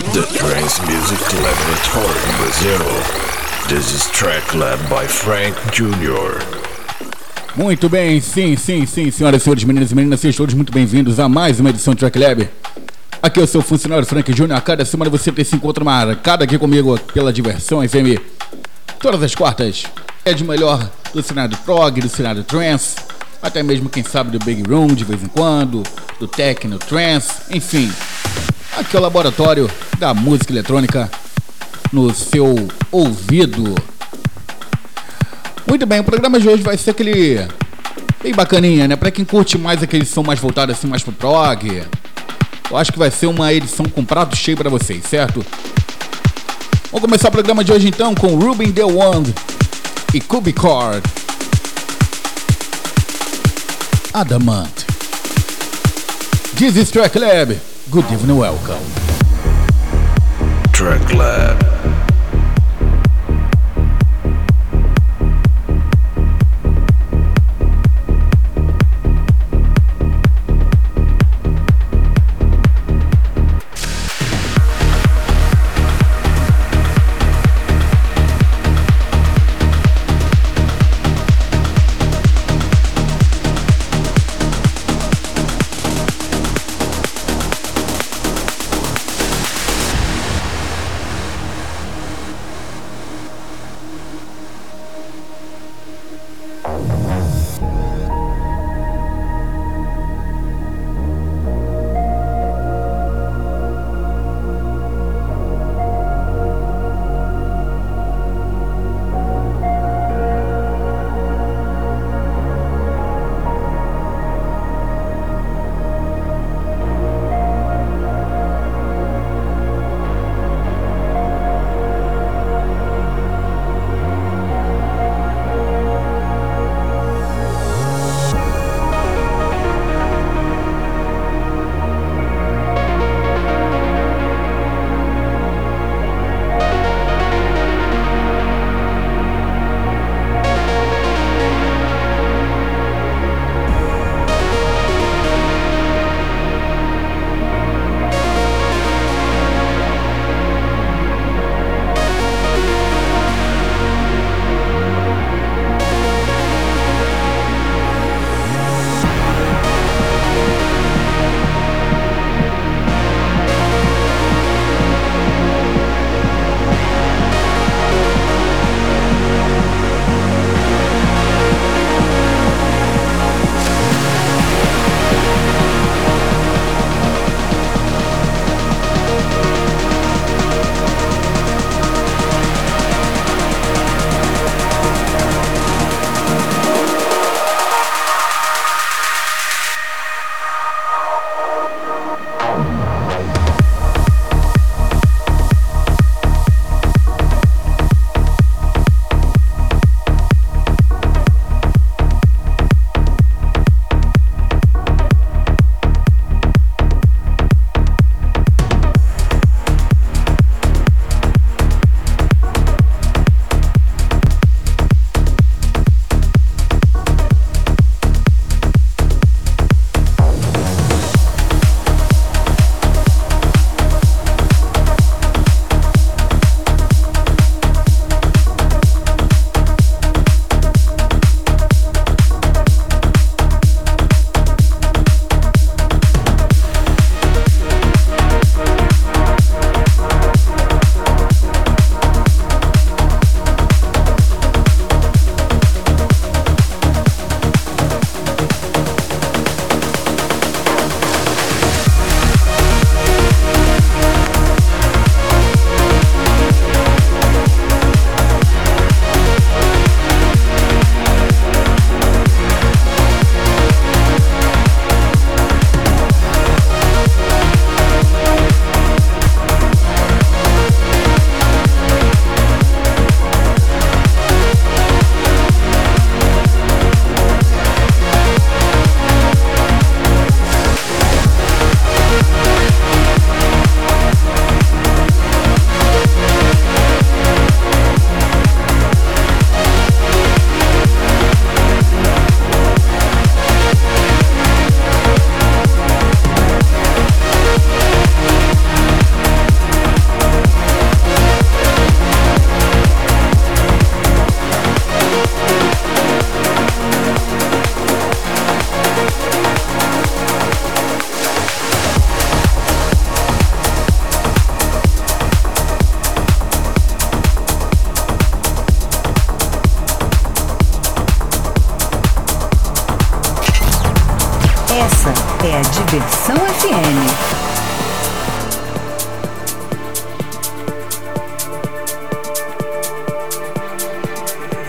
The Trance Music Laboratory in Brazil. This is track lab by Frank Jr. Muito bem, sim, sim, sim, senhoras e senhores, meninas e meninas, sejam todos muito bem-vindos a mais uma edição do Track Lab. Aqui é o seu funcionário Frank Jr. A cada semana você tem se encontra marcado aqui comigo pela Diversão FM. Todas as quartas é de melhor do cenário prog, do cenário trance, até mesmo, quem sabe, do Big Room de vez em quando, do Techno Trance, enfim. Aqui é o laboratório da música eletrônica no seu ouvido. Muito bem, o programa de hoje vai ser aquele bem bacaninha, né? Pra quem curte mais aquele som mais voltado assim, mais pro prog. Eu acho que vai ser uma edição com prato cheio para vocês, certo? Vamos começar o programa de hoje então com Ruben The One e Cubicord. Adamant. This is Lab. Good evening, welcome. Track lab. Diversão FM.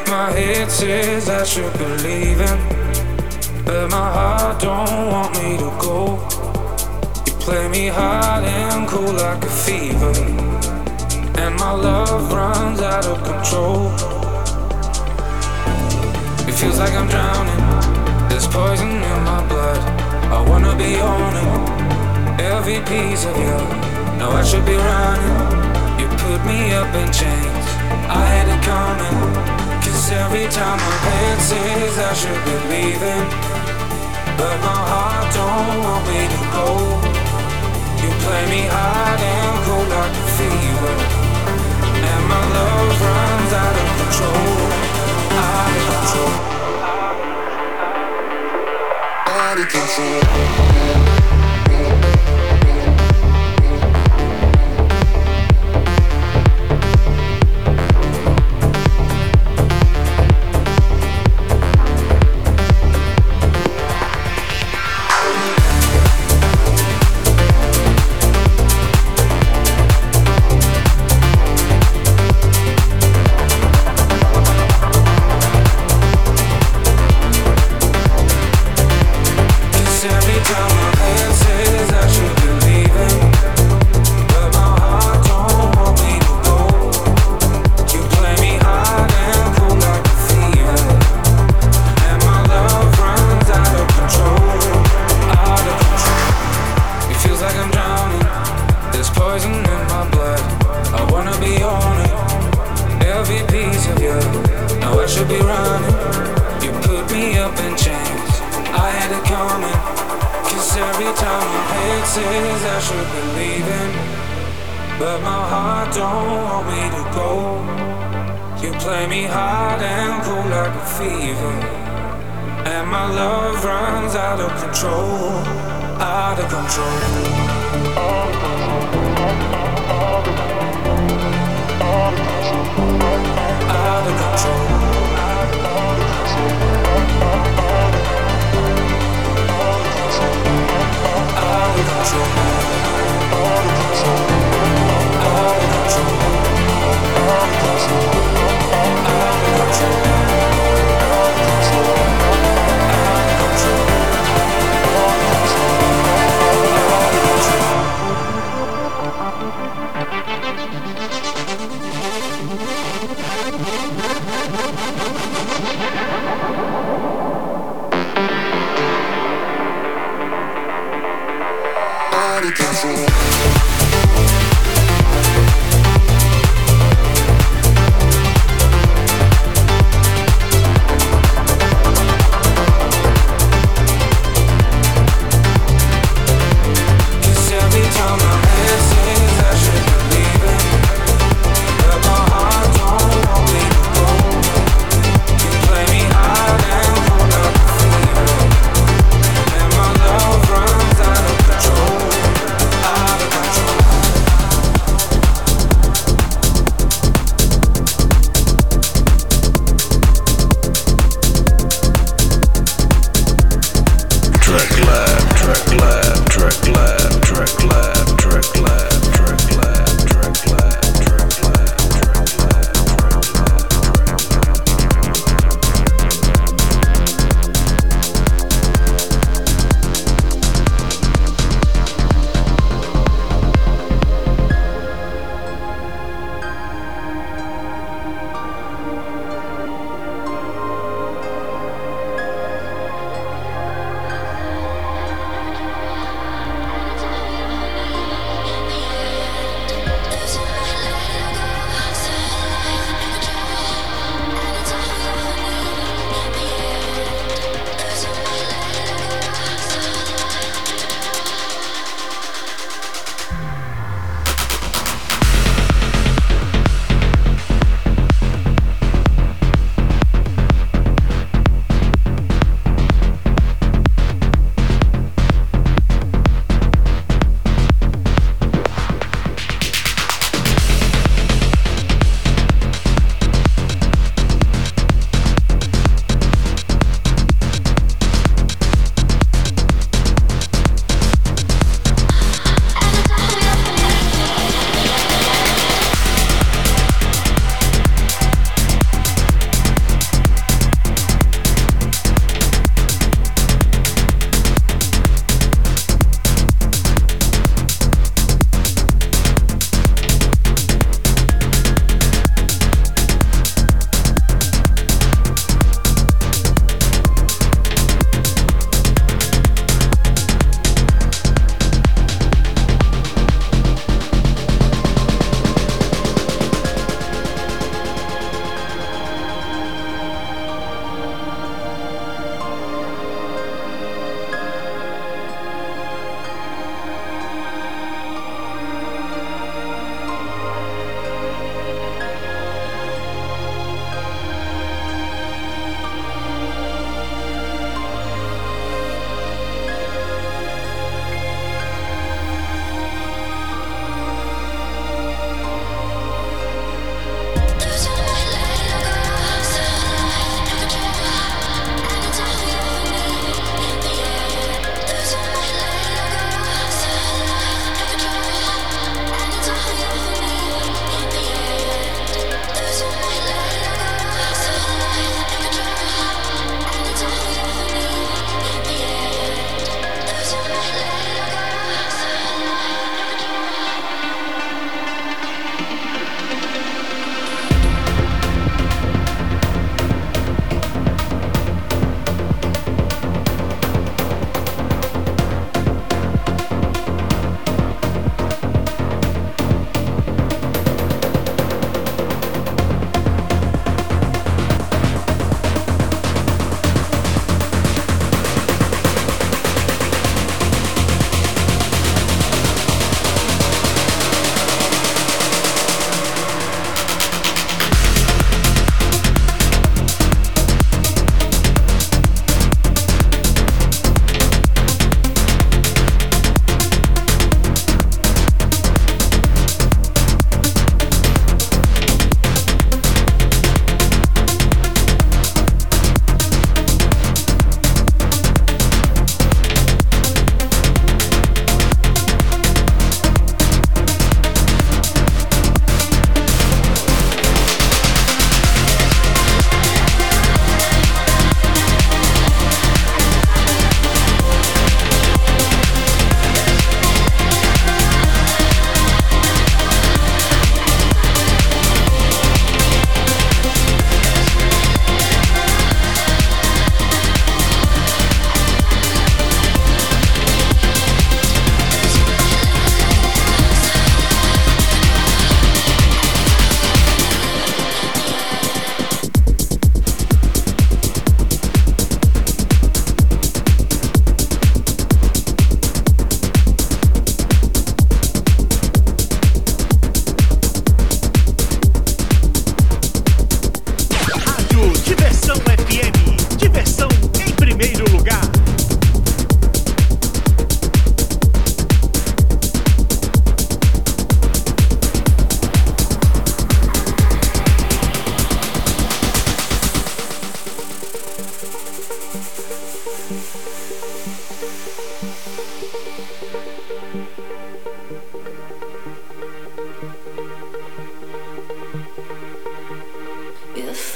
My head says I should be leaving, but my heart don't want me to go. You play me hot and cool like a fever, and my love runs out of control. It feels like I'm drowning. There's poison in my blood. I wanna be owning every piece of you. Now I should be running. You put me up in chains. I had it coming. Cause every time my head says I should be leaving, but my heart don't want me to go. You play me hard and cold like a fever, and my love runs out of control, out of control, out of control. Fever, and my love runs out of control, out of control. Out of control.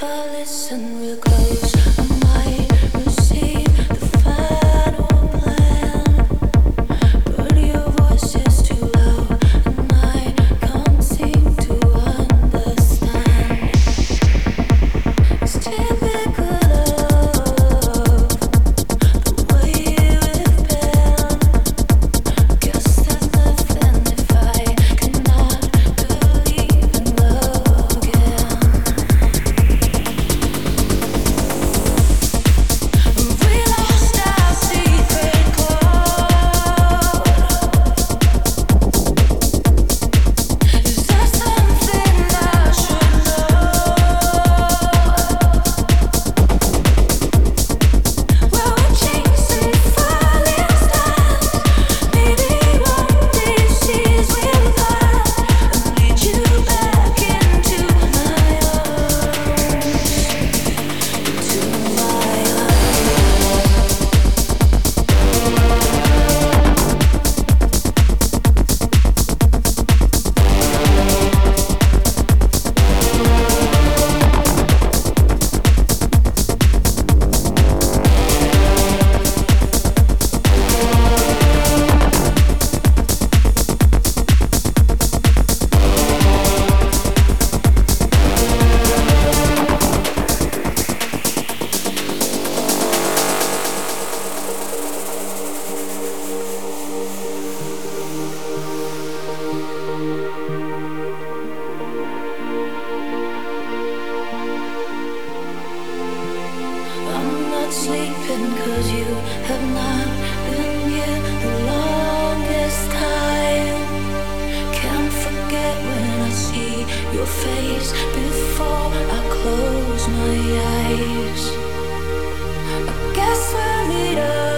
I listen real close. not sleeping cause you have not been here the longest time. Can't forget when i see your face before i close my eyes. I guess we're leaders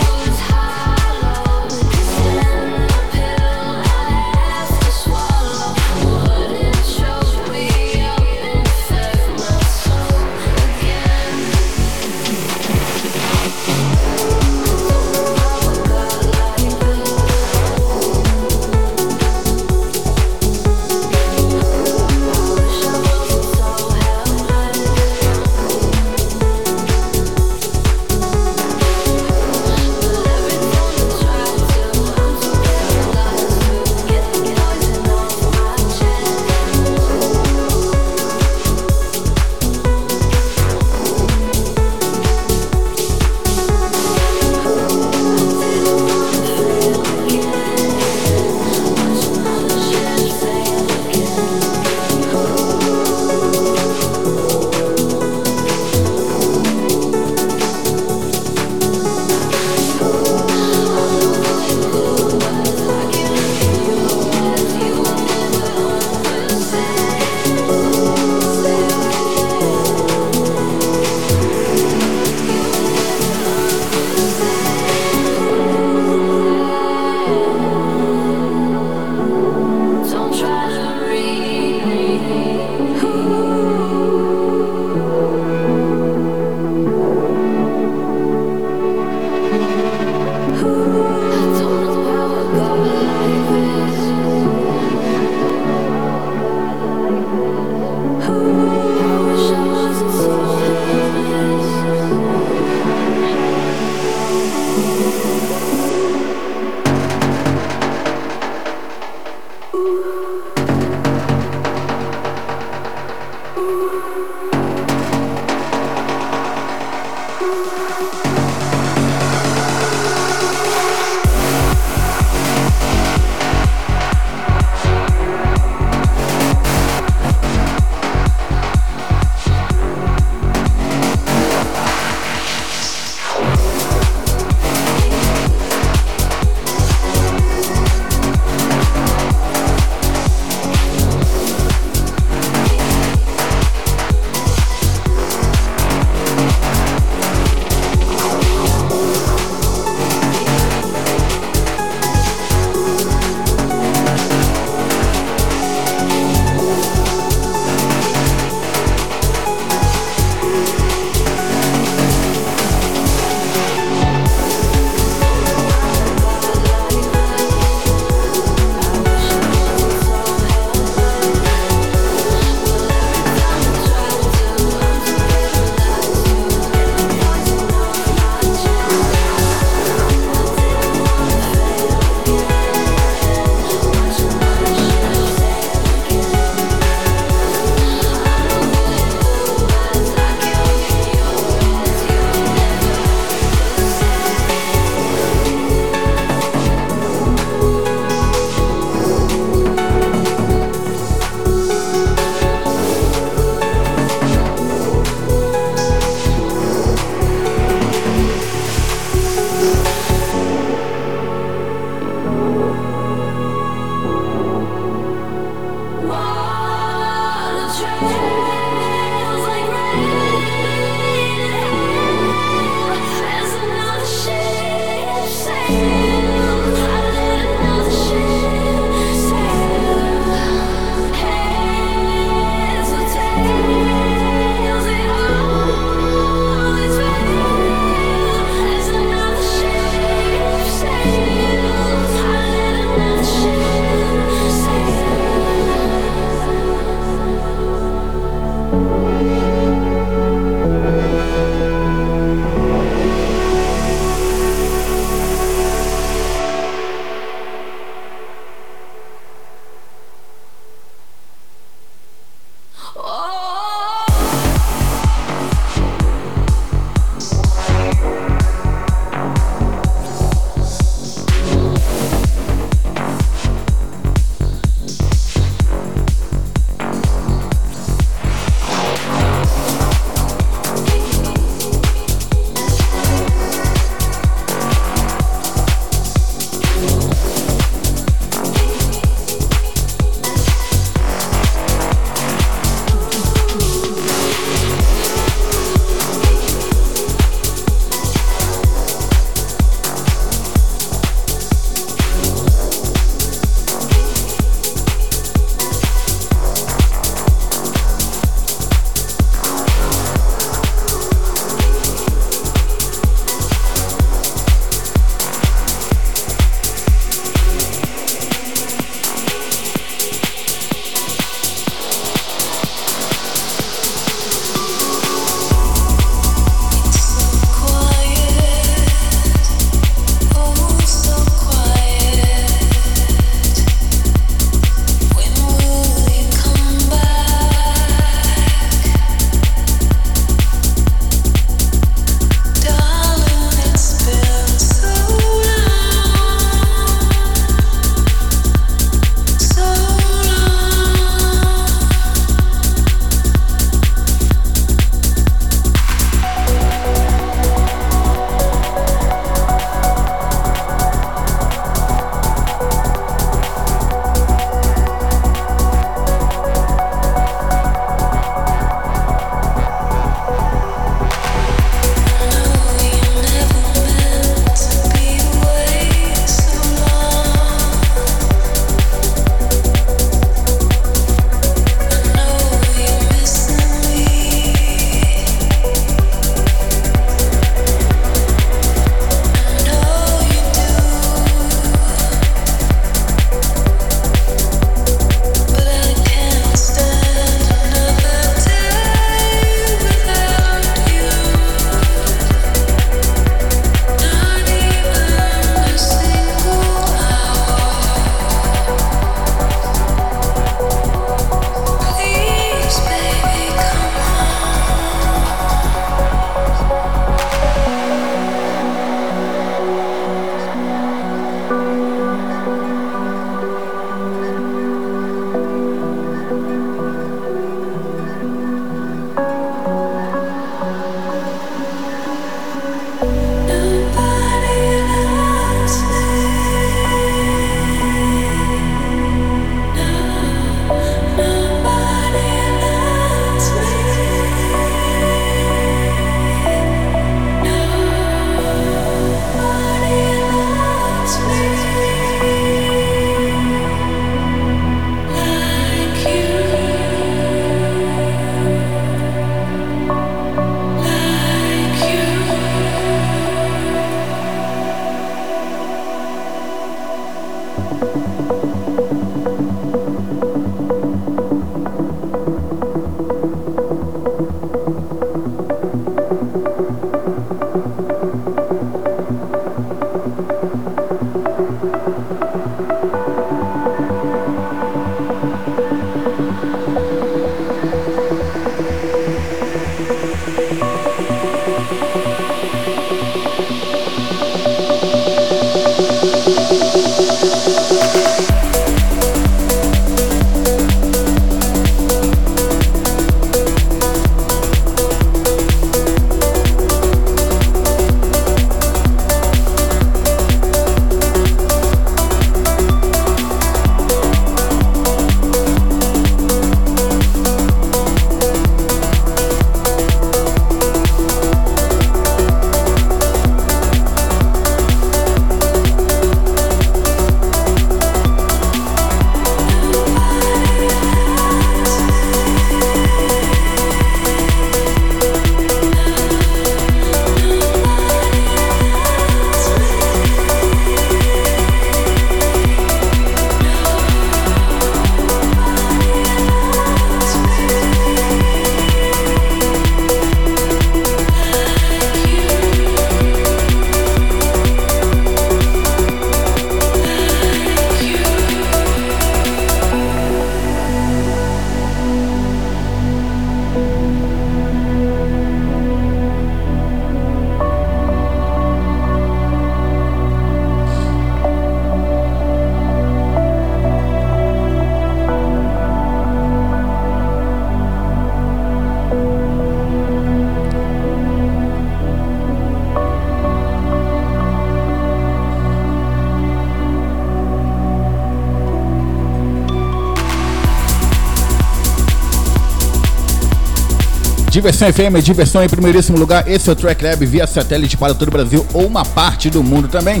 Diversão FM, diversão em primeiríssimo lugar. Esse é o Track Lab via satélite para todo o Brasil ou uma parte do mundo também.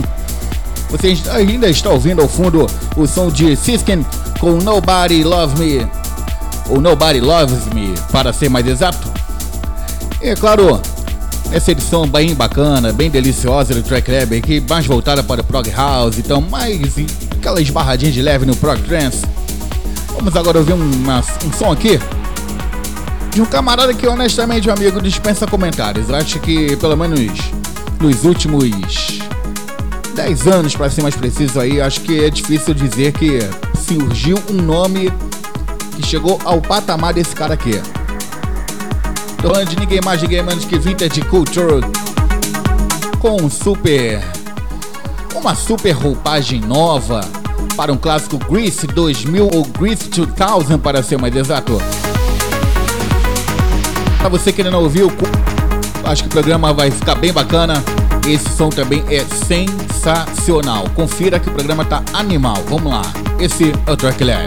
Você ainda está ouvindo ao fundo o som de Siskin com Nobody Love Me, ou Nobody Loves Me, para ser mais exato. E é claro, essa edição bem bacana, bem deliciosa do Track Lab, aqui mais voltada para o Prog House, então mais aquelas barradinhas de leve no Prog Trance. Vamos agora ouvir um som aqui de um camarada que honestamente, meu amigo, dispensa comentários. Eu acho que pelo menos nos últimos 10 anos, para ser mais preciso aí, acho que é difícil dizer que surgiu um nome que chegou ao patamar desse cara aqui. Tô falando de ninguém mais, ninguém menos que Vintage Culture com um super. uma super roupagem nova para um clássico Grease 2000 ou Grease 2000 para ser mais exato. Pra você que ainda não ouviu, acho que o programa vai ficar bem bacana. Esse som também é sensacional. Confira que o programa tá animal. Vamos lá. Esse é o Track Lab.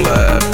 Lab.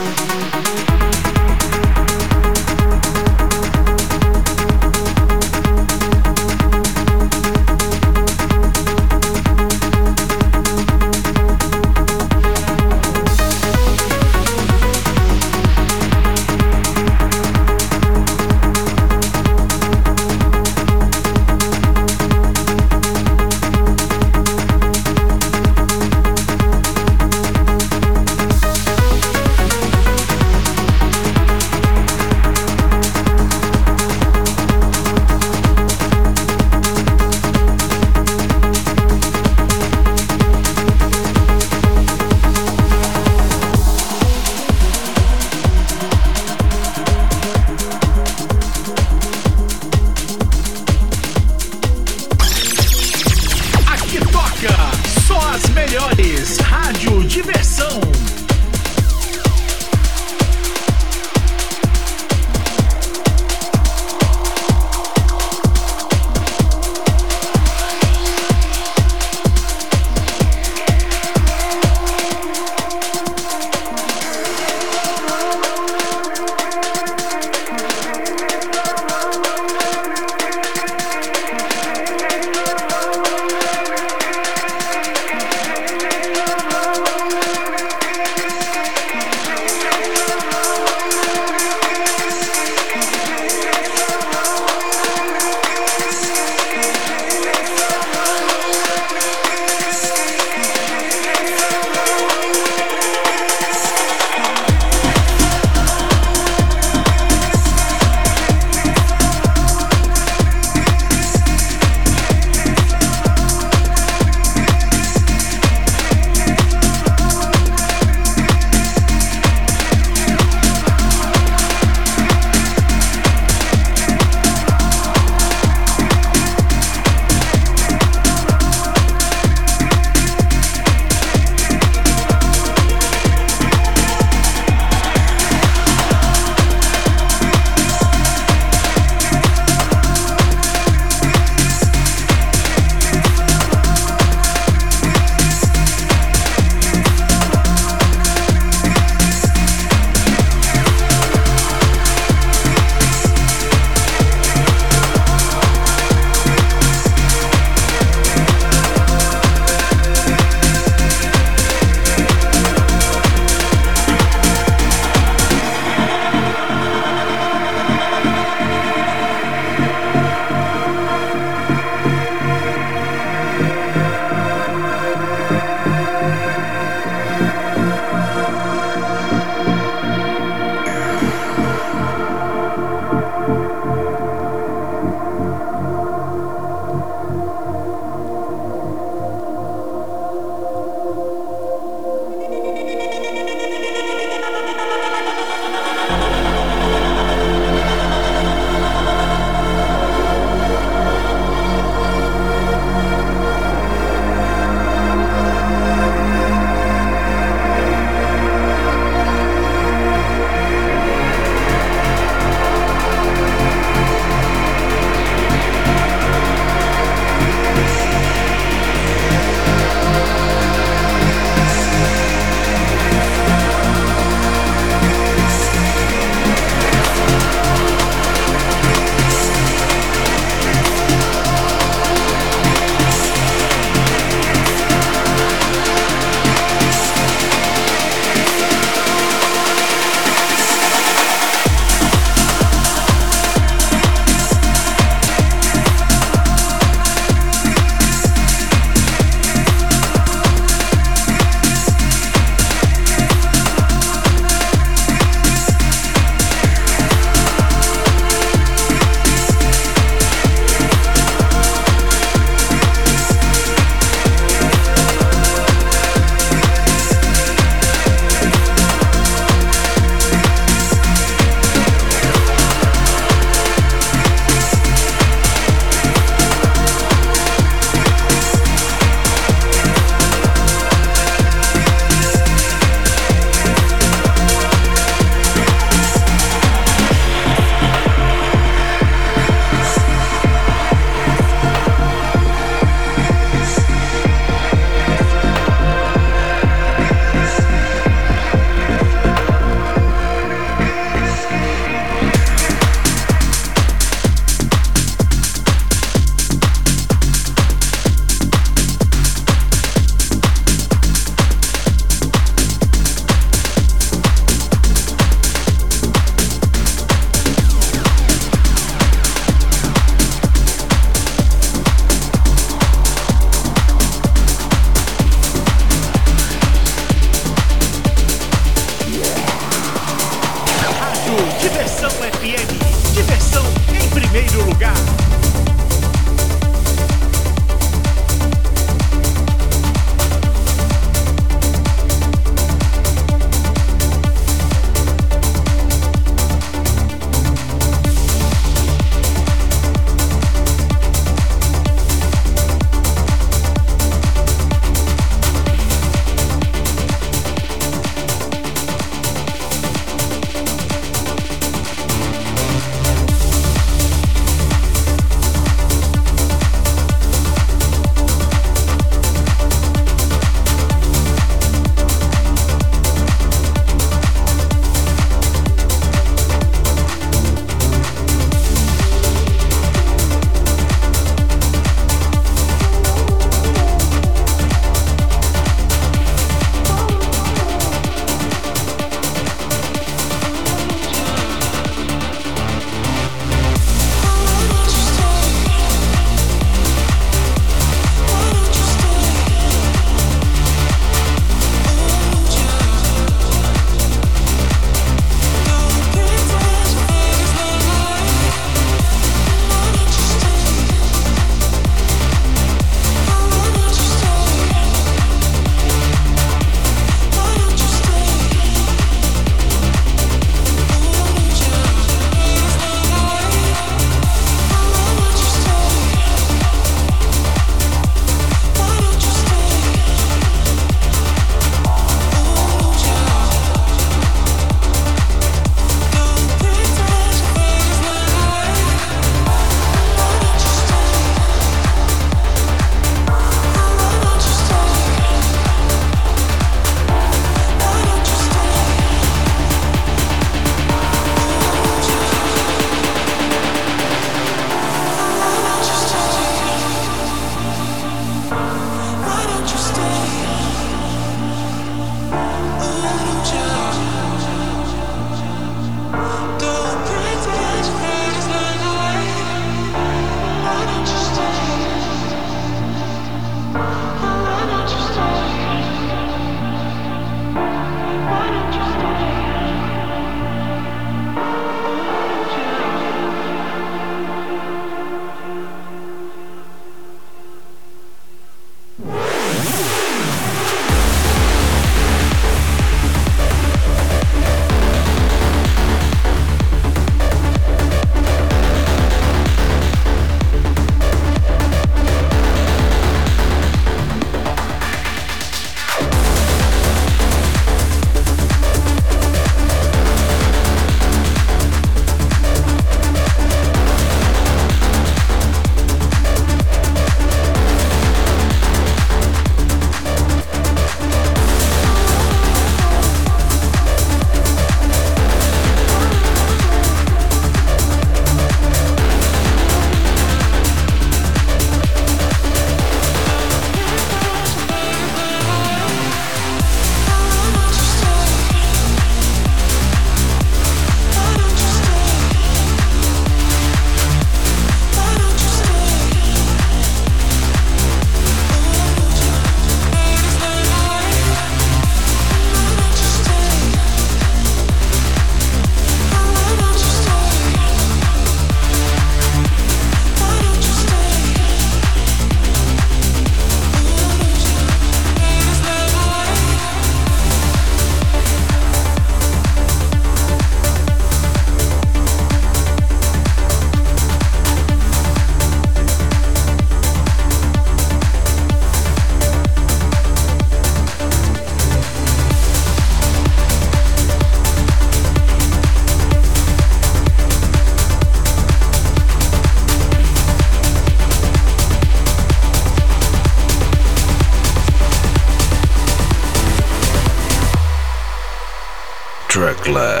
Track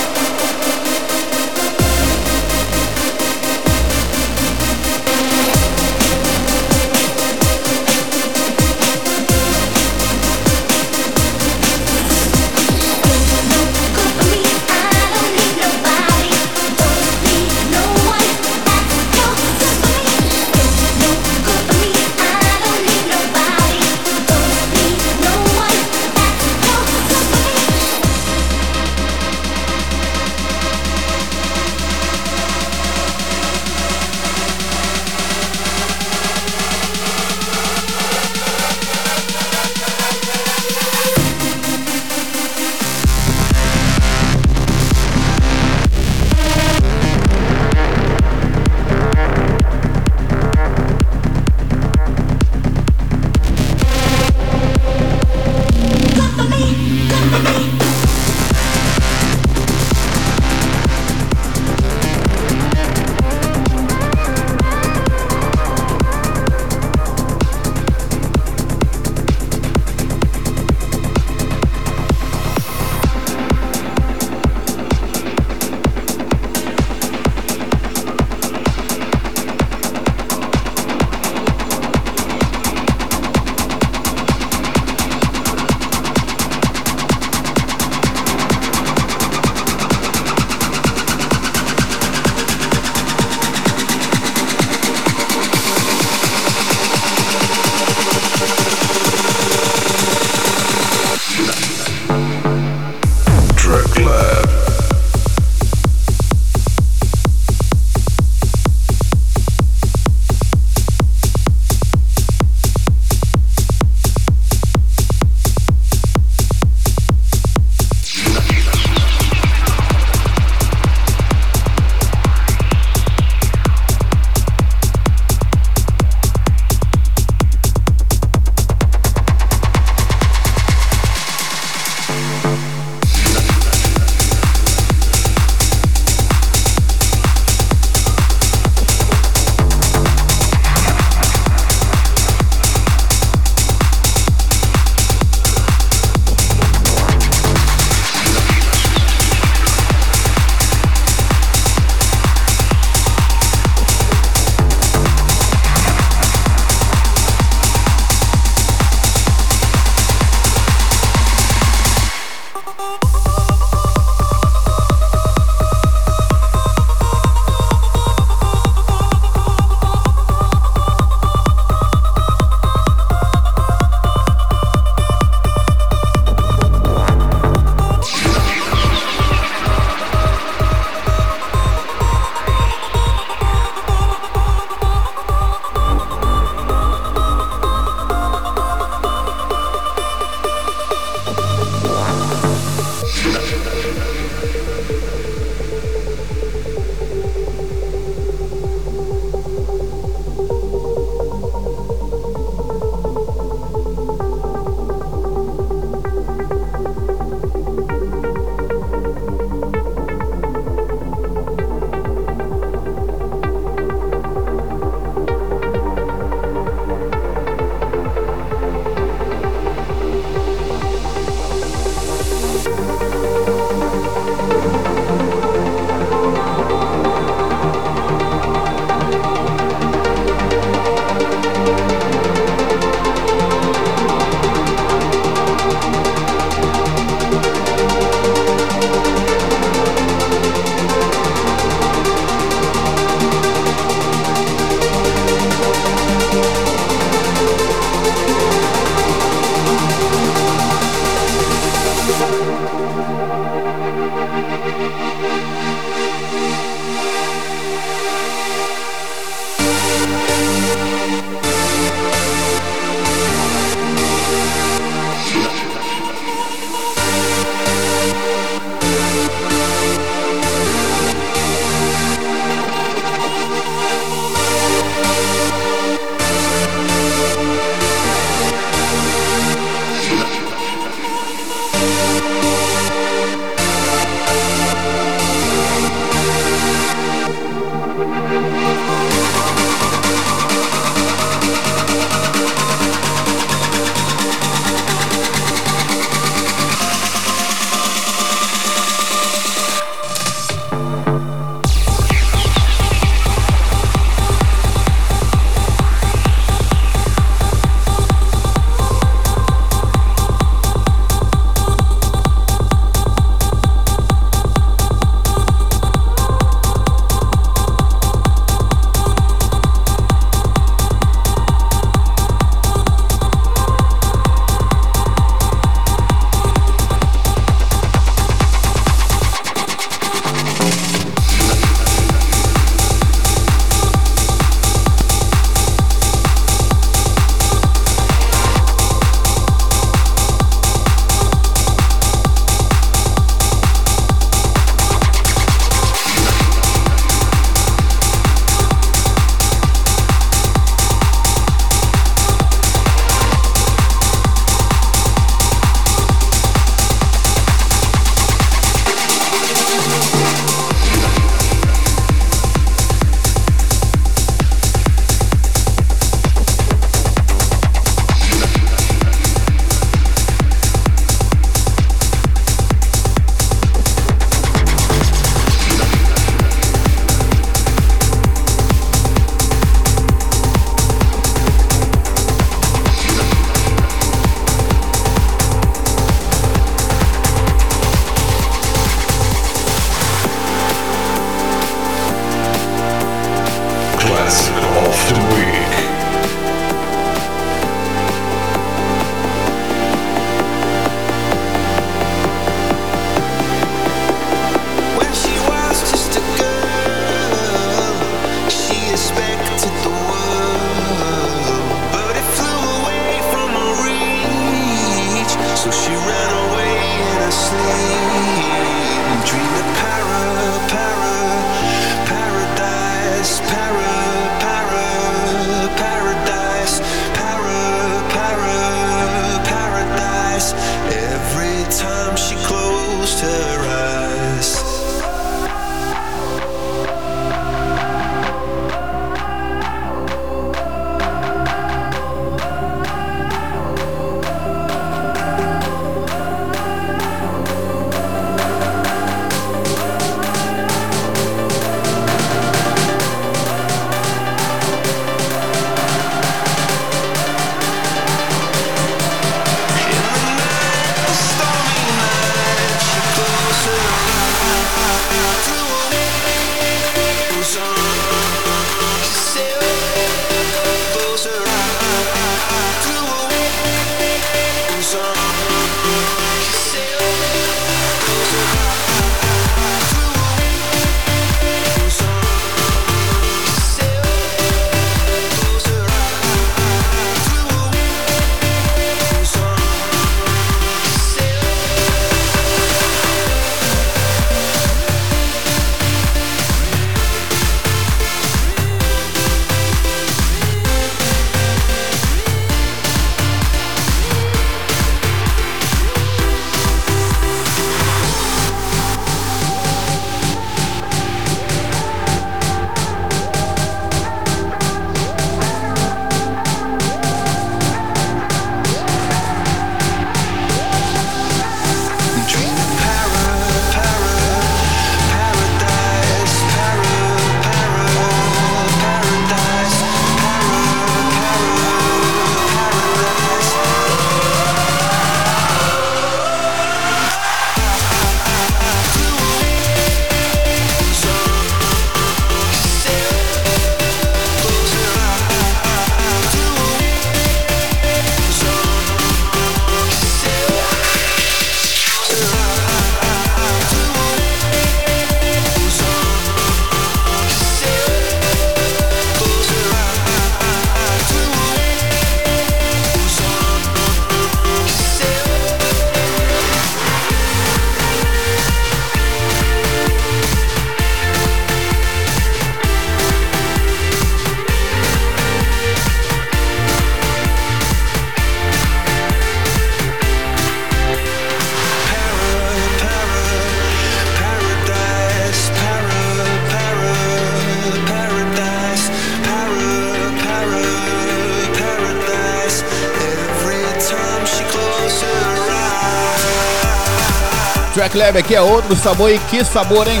Lab aqui é outro sabor e que sabor, hein?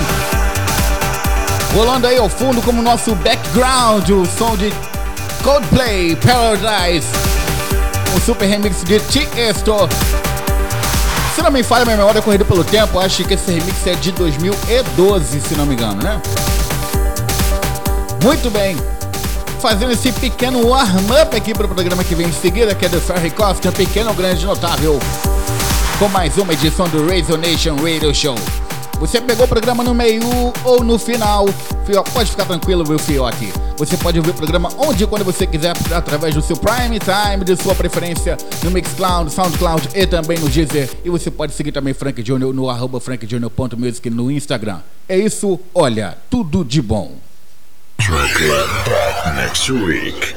Rolando aí ao fundo como nosso background, o som de Coldplay Paradise. Um super remix de Tiesto. Se não me falha minha memória corrida pelo tempo, acho que esse remix é de 2012, se não me engano, né? Muito bem. Fazendo esse pequeno warm-up aqui para o programa que vem em seguida, que é do Ferry Costa, um pequeno grande notável com mais uma edição do Radio Nation Radio Show. Você pegou o programa no meio ou no final, fio- pode ficar tranquilo, meu fiote. Você pode ouvir o programa onde e quando você quiser, através do seu Prime Time, de sua preferência, no Mixcloud, Soundcloud e também no Deezer. E você pode seguir também Frank Junior no arroba no Instagram. É isso, olha, tudo de bom. Next week.